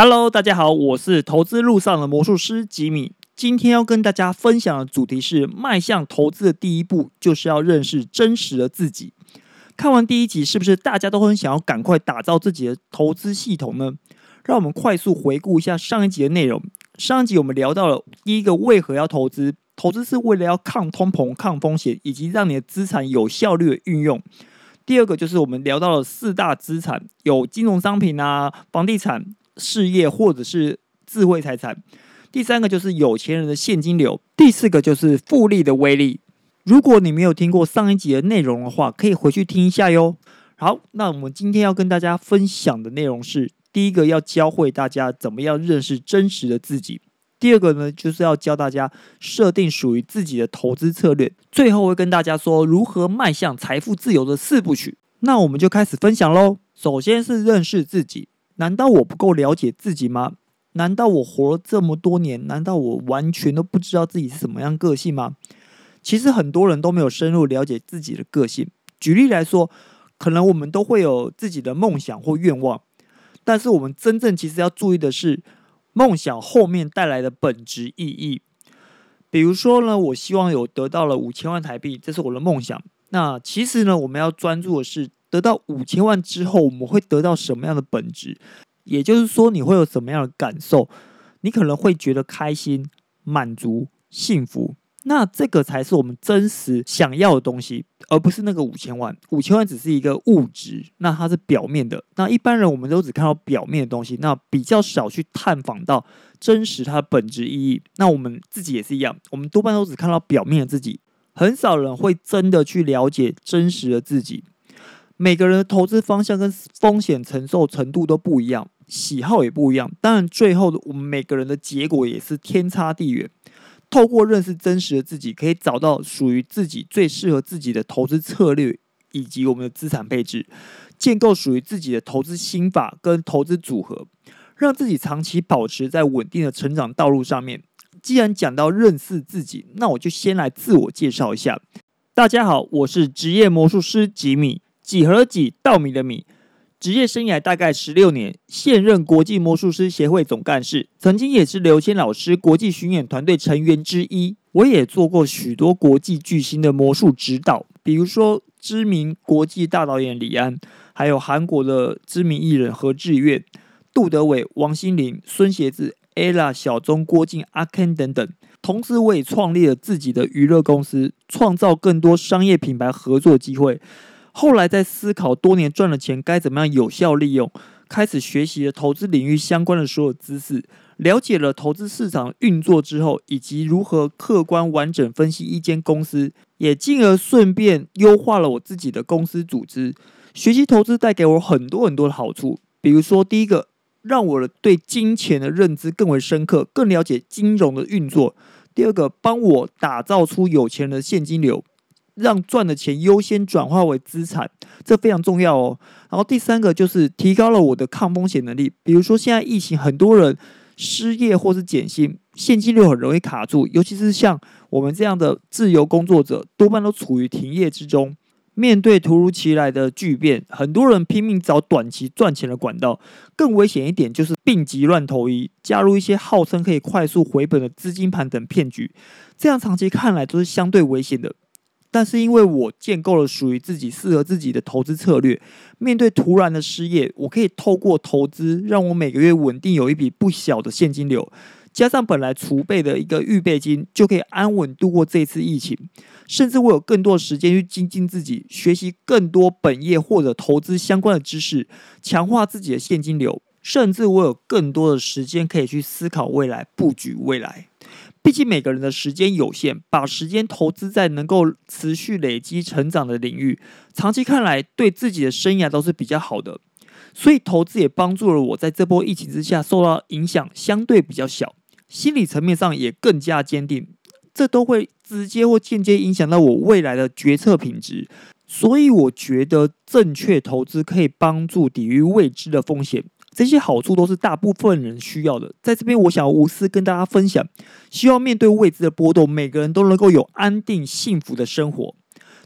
Hello，大家好，我是投资路上的魔术师吉米。今天要跟大家分享的主题是：迈向投资的第一步，就是要认识真实的自己。看完第一集，是不是大家都很想要赶快打造自己的投资系统呢？让我们快速回顾一下上一集的内容。上一集我们聊到了第一个，为何要投资？投资是为了要抗通膨、抗风险，以及让你的资产有效率的运用。第二个就是我们聊到了四大资产，有金融商品啊、房地产、事业或者是智慧财产。第三个就是有钱人的现金流。第四个就是复利的威力。如果你没有听过上一集的内容的话，可以回去听一下哟。好，那我们今天要跟大家分享的内容是：第一个要教会大家怎么样认识真实的自己。第二个呢，就是要教大家设定属于自己的投资策略。最后会跟大家说如何迈向财富自由的四部曲。那我们就开始分享喽。首先是认识自己。难道我不够了解自己吗？难道我活了这么多年，难道我完全都不知道自己是什么样个性吗？其实很多人都没有深入了解自己的个性。举例来说，可能我们都会有自己的梦想或愿望，但是我们真正其实要注意的是。梦想后面带来的本质意义，比如说呢，我希望有得到了五千万台币，这是我的梦想。那其实呢，我们要专注的是得到五千万之后，我们会得到什么样的本质？也就是说，你会有什么样的感受？你可能会觉得开心、满足、幸福。那这个才是我们真实想要的东西，而不是那个五千万。五千万只是一个物质，那它是表面的。那一般人我们都只看到表面的东西，那比较少去探访到真实它的本质意义。那我们自己也是一样，我们多半都只看到表面的自己，很少人会真的去了解真实的自己。每个人的投资方向跟风险承受程度都不一样，喜好也不一样。当然，最后我们每个人的结果也是天差地远。透过认识真实的自己，可以找到属于自己最适合自己的投资策略，以及我们的资产配置，建构属于自己的投资心法跟投资组合，让自己长期保持在稳定的成长道路上面。既然讲到认识自己，那我就先来自我介绍一下。大家好，我是职业魔术师吉米，几何几稻米的米。职业生涯大概十六年，现任国际魔术师协会总干事，曾经也是刘谦老师国际巡演团队成员之一。我也做过许多国际巨星的魔术指导，比如说知名国际大导演李安，还有韩国的知名艺人何志远、杜德伟、王心凌、孙协志、ella、小钟、郭靖、阿 Ken 等等。同时，我也创立了自己的娱乐公司，创造更多商业品牌合作机会。后来在思考多年赚的钱该怎么样有效利用，开始学习了投资领域相关的所有知识，了解了投资市场运作之后，以及如何客观完整分析一间公司，也进而顺便优化了我自己的公司组织。学习投资带给我很多很多的好处，比如说第一个，让我的对金钱的认知更为深刻，更了解金融的运作；第二个，帮我打造出有钱人的现金流。让赚的钱优先转化为资产，这非常重要哦。然后第三个就是提高了我的抗风险能力。比如说现在疫情，很多人失业或是减薪，现金流很容易卡住，尤其是像我们这样的自由工作者，多半都处于停业之中。面对突如其来的巨变，很多人拼命找短期赚钱的管道。更危险一点就是病急乱投医，加入一些号称可以快速回本的资金盘等骗局，这样长期看来都是相对危险的。但是因为我建构了属于自己适合自己的投资策略，面对突然的失业，我可以透过投资让我每个月稳定有一笔不小的现金流，加上本来储备的一个预备金，就可以安稳度过这次疫情。甚至我有更多的时间去精进自己，学习更多本业或者投资相关的知识，强化自己的现金流。甚至我有更多的时间可以去思考未来，布局未来。毕竟每个人的时间有限，把时间投资在能够持续累积成长的领域，长期看来对自己的生涯都是比较好的。所以投资也帮助了我在这波疫情之下受到影响相对比较小，心理层面上也更加坚定。这都会直接或间接影响到我未来的决策品质。所以我觉得正确投资可以帮助抵御未知的风险。这些好处都是大部分人需要的。在这边，我想要无私跟大家分享，希望面对未知的波动，每个人都能够有安定幸福的生活。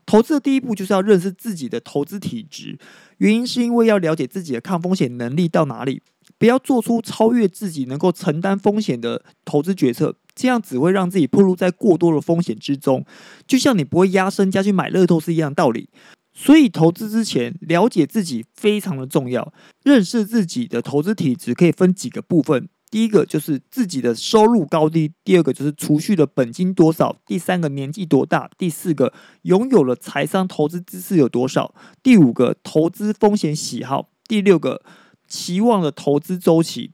投资的第一步就是要认识自己的投资体质，原因是因为要了解自己的抗风险能力到哪里。不要做出超越自己能够承担风险的投资决策，这样只会让自己暴露在过多的风险之中，就像你不会压身家去买乐透是一样道理。所以，投资之前了解自己非常的重要。认识自己的投资体质可以分几个部分：第一个就是自己的收入高低；第二个就是储蓄的本金多少；第三个年纪多大；第四个拥有了财商投资知识有多少；第五个投资风险喜好；第六个期望的投资周期。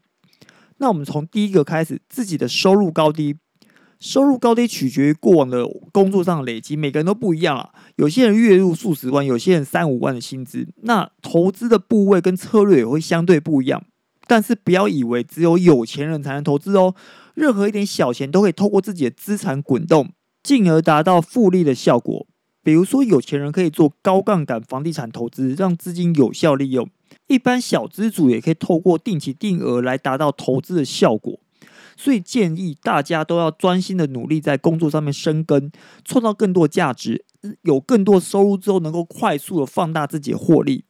那我们从第一个开始，自己的收入高低。收入高低取决于过往的工作上的累积，每个人都不一样啊。有些人月入数十万，有些人三五万的薪资，那投资的部位跟策略也会相对不一样。但是不要以为只有有钱人才能投资哦，任何一点小钱都可以透过自己的资产滚动，进而达到复利的效果。比如说，有钱人可以做高杠杆房地产投资，让资金有效利用；一般小资主也可以透过定期定额来达到投资的效果。所以建议大家都要专心的努力在工作上面生根，创造更多价值，有更多收入之后，能够快速的放大自己的获利。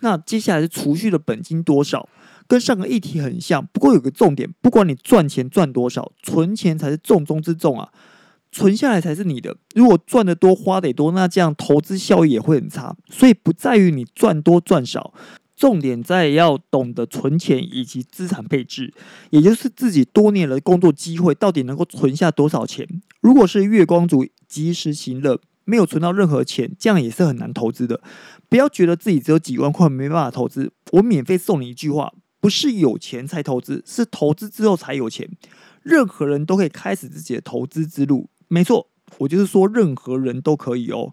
那接下来是储蓄的本金多少，跟上个议题很像，不过有个重点，不管你赚钱赚多少，存钱才是重中之重啊，存下来才是你的。如果赚得多花得多，那这样投资效益也会很差。所以不在于你赚多赚少。重点在要懂得存钱以及资产配置，也就是自己多年的工作机会到底能够存下多少钱。如果是月光族及时行乐，没有存到任何钱，这样也是很难投资的。不要觉得自己只有几万块没办法投资。我免费送你一句话：不是有钱才投资，是投资之后才有钱。任何人都可以开始自己的投资之路。没错，我就是说任何人都可以哦。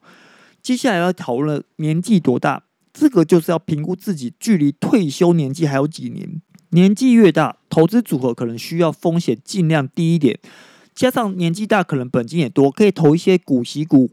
接下来要讨论年纪多大。这个就是要评估自己距离退休年纪还有几年，年纪越大，投资组合可能需要风险尽量低一点，加上年纪大可能本金也多，可以投一些股息股，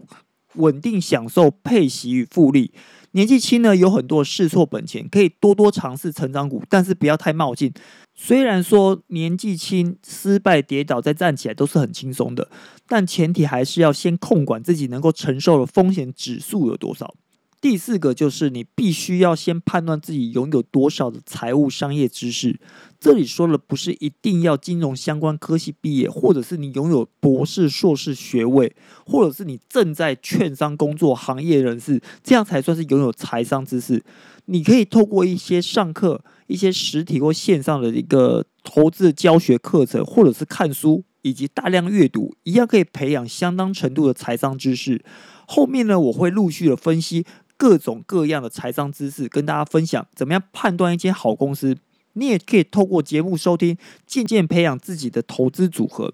稳定享受配息与复利。年纪轻呢，有很多试错本钱，可以多多尝试成长股，但是不要太冒进。虽然说年纪轻，失败跌倒再站起来都是很轻松的，但前提还是要先控管自己能够承受的风险指数有多少。第四个就是你必须要先判断自己拥有多少的财务商业知识。这里说的不是一定要金融相关科系毕业，或者是你拥有博士、硕士学位，或者是你正在券商工作行业人士，这样才算是拥有财商知识。你可以透过一些上课、一些实体或线上的一个投资教学课程，或者是看书以及大量阅读，一样可以培养相当程度的财商知识。后面呢，我会陆续的分析。各种各样的财商知识跟大家分享，怎么样判断一间好公司？你也可以透过节目收听，渐渐培养自己的投资组合。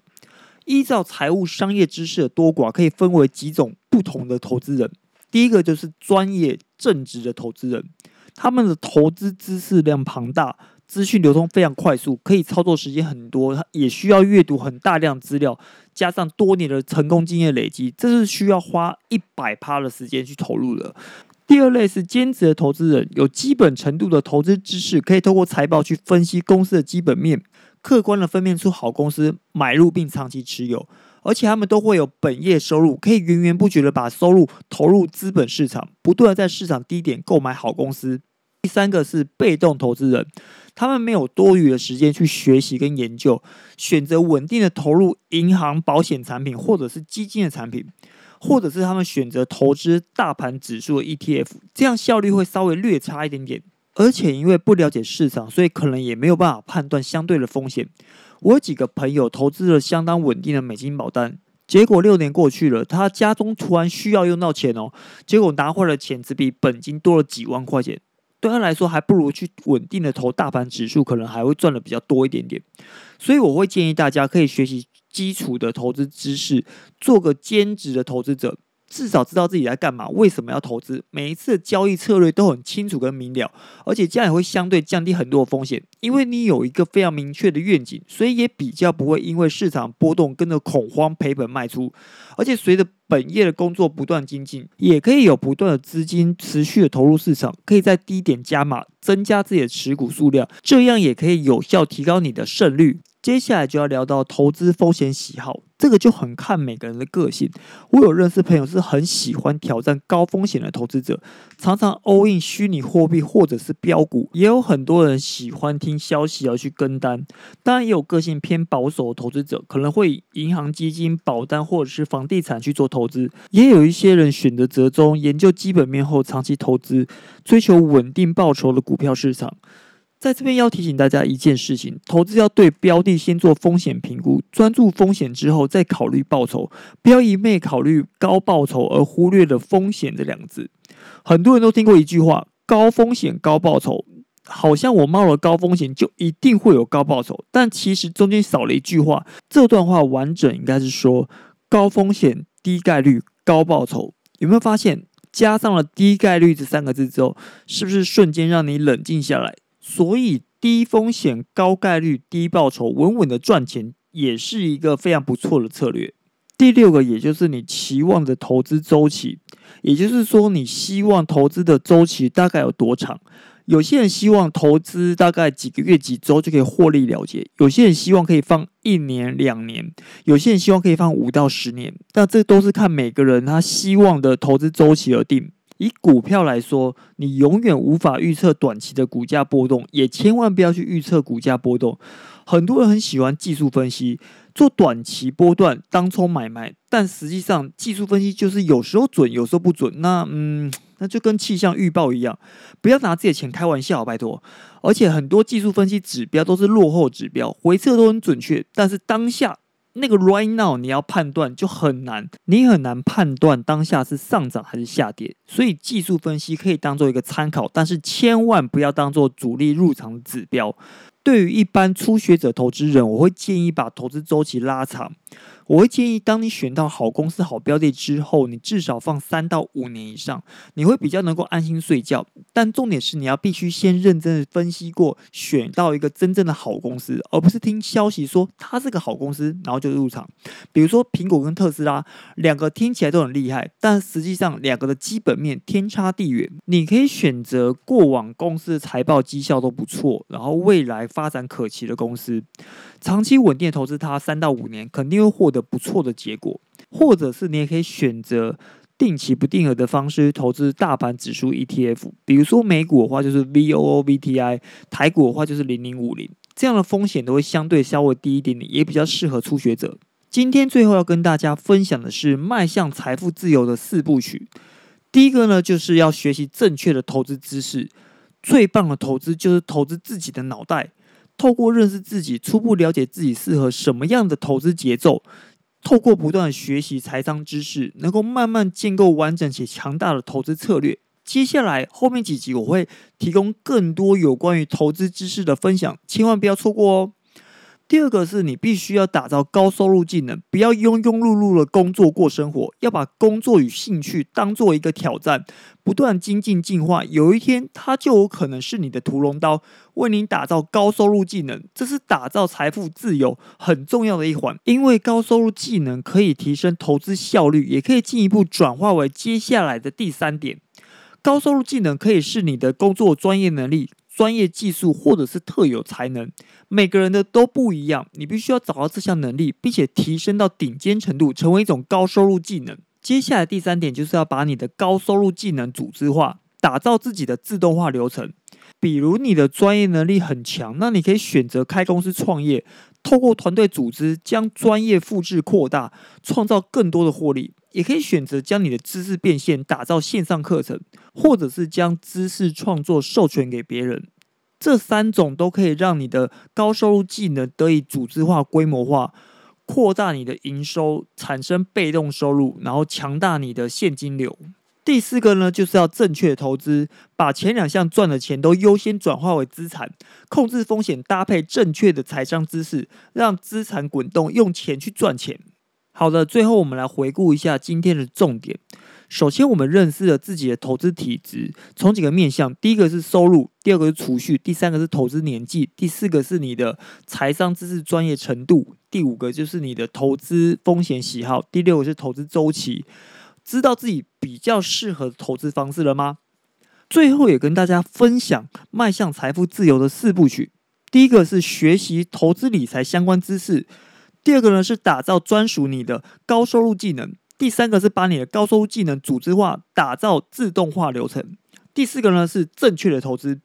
依照财务商业知识的多寡，可以分为几种不同的投资人。第一个就是专业正直的投资人，他们的投资知识量庞大，资讯流通非常快速，可以操作时间很多，也需要阅读很大量资料。加上多年的成功经验累积，这是需要花一百趴的时间去投入的。第二类是兼职的投资人，有基本程度的投资知识，可以透过财报去分析公司的基本面，客观的分辨出好公司，买入并长期持有，而且他们都会有本业收入，可以源源不绝的把收入投入资本市场，不断的在市场低点购买好公司。第三个是被动投资人，他们没有多余的时间去学习跟研究，选择稳定的投入银行、保险产品或者是基金的产品。或者是他们选择投资大盘指数的 ETF，这样效率会稍微略差一点点，而且因为不了解市场，所以可能也没有办法判断相对的风险。我有几个朋友投资了相当稳定的美金保单，结果六年过去了，他家中突然需要用到钱哦，结果拿回来的钱只比本金多了几万块钱，对他来说还不如去稳定的投大盘指数，可能还会赚的比较多一点点。所以我会建议大家可以学习。基础的投资知识，做个兼职的投资者，至少知道自己在干嘛，为什么要投资，每一次的交易策略都很清楚跟明了，而且这样也会相对降低很多的风险，因为你有一个非常明确的愿景，所以也比较不会因为市场波动跟着恐慌赔本卖出，而且随着本业的工作不断精进，也可以有不断的资金持续的投入市场，可以在低点加码，增加自己的持股数量，这样也可以有效提高你的胜率。接下来就要聊到投资风险喜好。这个就很看每个人的个性。我有认识朋友是很喜欢挑战高风险的投资者，常常 all in 虚拟货币或者是标股。也有很多人喜欢听消息而去跟单。当然，也有个性偏保守的投资者，可能会以银行、基金、保单或者是房地产去做投资。也有一些人选择折中，研究基本面后长期投资，追求稳定报酬的股票市场。在这边要提醒大家一件事情：投资要对标的先做风险评估，专注风险之后再考虑报酬，不要一昧考虑高报酬而忽略了风险这两个字。很多人都听过一句话：高风险高报酬，好像我冒了高风险就一定会有高报酬，但其实中间少了一句话。这段话完整应该是说：高风险低概率高报酬。有没有发现加上了低概率这三个字之后，是不是瞬间让你冷静下来？所以，低风险、高概率、低报酬，稳稳的赚钱，也是一个非常不错的策略。第六个，也就是你期望的投资周期，也就是说，你希望投资的周期大概有多长？有些人希望投资大概几个月、几周就可以获利了结；有些人希望可以放一年、两年；有些人希望可以放五到十年。但这都是看每个人他希望的投资周期而定。以股票来说，你永远无法预测短期的股价波动，也千万不要去预测股价波动。很多人很喜欢技术分析，做短期波段当冲买卖，但实际上技术分析就是有时候准，有时候不准。那嗯，那就跟气象预报一样，不要拿自己的钱开玩笑，拜托。而且很多技术分析指标都是落后指标，回测都很准确，但是当下。那个 right now 你要判断就很难，你很难判断当下是上涨还是下跌，所以技术分析可以当做一个参考，但是千万不要当做主力入场的指标。对于一般初学者投资人，我会建议把投资周期拉长。我会建议，当你选到好公司、好标的之后，你至少放三到五年以上，你会比较能够安心睡觉。但重点是，你要必须先认真的分析过，选到一个真正的好公司，而不是听消息说它是个好公司，然后就入场。比如说苹果跟特斯拉，两个听起来都很厉害，但实际上两个的基本面天差地远。你可以选择过往公司的财报绩效都不错，然后未来发展可期的公司。长期稳定投资它三到五年，肯定会获得不错的结果。或者是你也可以选择定期不定额的方式投资大盘指数 ETF，比如说美股的话就是 VOOVTI，台股的话就是零零五零，这样的风险都会相对稍微低一点点，也比较适合初学者。今天最后要跟大家分享的是迈向财富自由的四部曲。第一个呢，就是要学习正确的投资知识。最棒的投资就是投资自己的脑袋。透过认识自己，初步了解自己适合什么样的投资节奏，透过不断的学习财商知识，能够慢慢建构完整且强大的投资策略。接下来后面几集我会提供更多有关于投资知识的分享，千万不要错过哦。第二个是你必须要打造高收入技能，不要庸庸碌碌的工作过生活，要把工作与兴趣当做一个挑战，不断精进进化。有一天，它就有可能是你的屠龙刀，为你打造高收入技能。这是打造财富自由很重要的一环，因为高收入技能可以提升投资效率，也可以进一步转化为接下来的第三点。高收入技能可以是你的工作专业能力。专业技术或者是特有才能，每个人的都不一样。你必须要找到这项能力，并且提升到顶尖程度，成为一种高收入技能。接下来第三点就是要把你的高收入技能组织化，打造自己的自动化流程。比如你的专业能力很强，那你可以选择开公司创业，透过团队组织将专业复制扩大，创造更多的获利。也可以选择将你的知识变现，打造线上课程，或者是将知识创作授权给别人。这三种都可以让你的高收入技能得以组织化、规模化，扩大你的营收，产生被动收入，然后强大你的现金流。第四个呢，就是要正确投资，把前两项赚的钱都优先转化为资产，控制风险，搭配正确的财商知识，让资产滚动，用钱去赚钱。好的，最后我们来回顾一下今天的重点。首先，我们认识了自己的投资体质，从几个面向：第一个是收入，第二个是储蓄，第三个是投资年纪，第四个是你的财商知识专业程度，第五个就是你的投资风险喜好，第六个是投资周期。知道自己比较适合投资方式了吗？最后也跟大家分享迈向财富自由的四部曲。第一个是学习投资理财相关知识。第二个呢是打造专属你的高收入技能。第三个是把你的高收入技能组织化，打造自动化流程。第四个呢是正确的投资。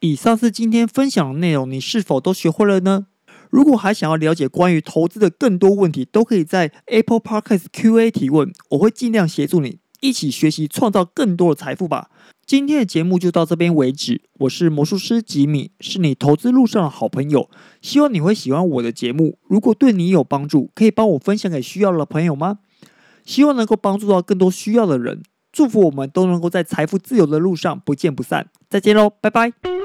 以上是今天分享的内容，你是否都学会了呢？如果还想要了解关于投资的更多问题，都可以在 Apple Podcast Q&A 提问，我会尽量协助你一起学习，创造更多的财富吧。今天的节目就到这边为止，我是魔术师吉米，是你投资路上的好朋友，希望你会喜欢我的节目。如果对你有帮助，可以帮我分享给需要的朋友吗？希望能够帮助到更多需要的人，祝福我们都能够在财富自由的路上不见不散。再见喽，拜拜。